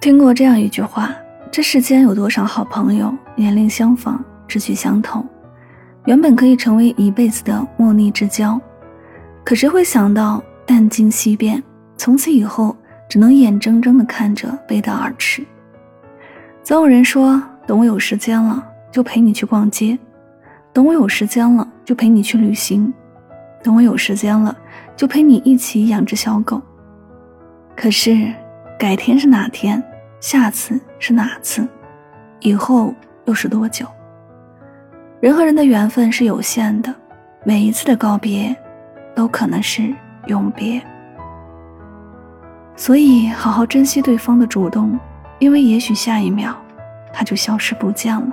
听过这样一句话：这世间有多少好朋友，年龄相仿，志趣相同，原本可以成为一辈子的莫逆之交，可谁会想到淡尽夕变，从此以后只能眼睁睁地看着背道而驰。总有人说：等我有时间了，就陪你去逛街；等我有时间了，就陪你去旅行；等我有时间了，就陪你一起养只小狗。可是。改天是哪天？下次是哪次？以后又是多久？人和人的缘分是有限的，每一次的告别，都可能是永别。所以，好好珍惜对方的主动，因为也许下一秒，他就消失不见了。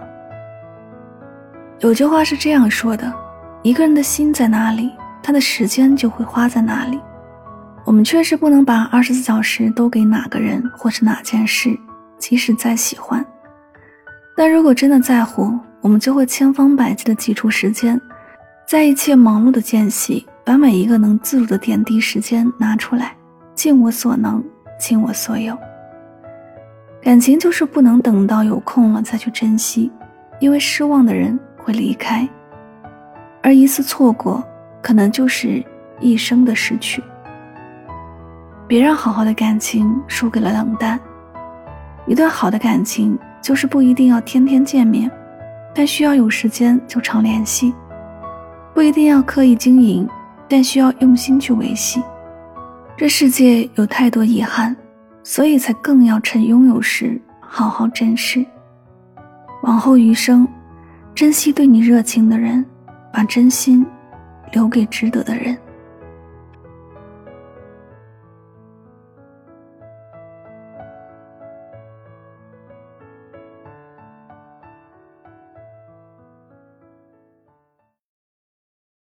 有句话是这样说的：一个人的心在哪里，他的时间就会花在哪里。我们确实不能把二十四小时都给哪个人或是哪件事，即使再喜欢，但如果真的在乎，我们就会千方百计的挤出时间，在一切忙碌的间隙，把每一个能自如的点滴时间拿出来，尽我所能，尽我所有。感情就是不能等到有空了再去珍惜，因为失望的人会离开，而一次错过，可能就是一生的失去。别让好好的感情输给了冷淡。一段好的感情就是不一定要天天见面，但需要有时间就常联系；不一定要刻意经营，但需要用心去维系。这世界有太多遗憾，所以才更要趁拥有时好好珍视。往后余生，珍惜对你热情的人，把真心留给值得的人。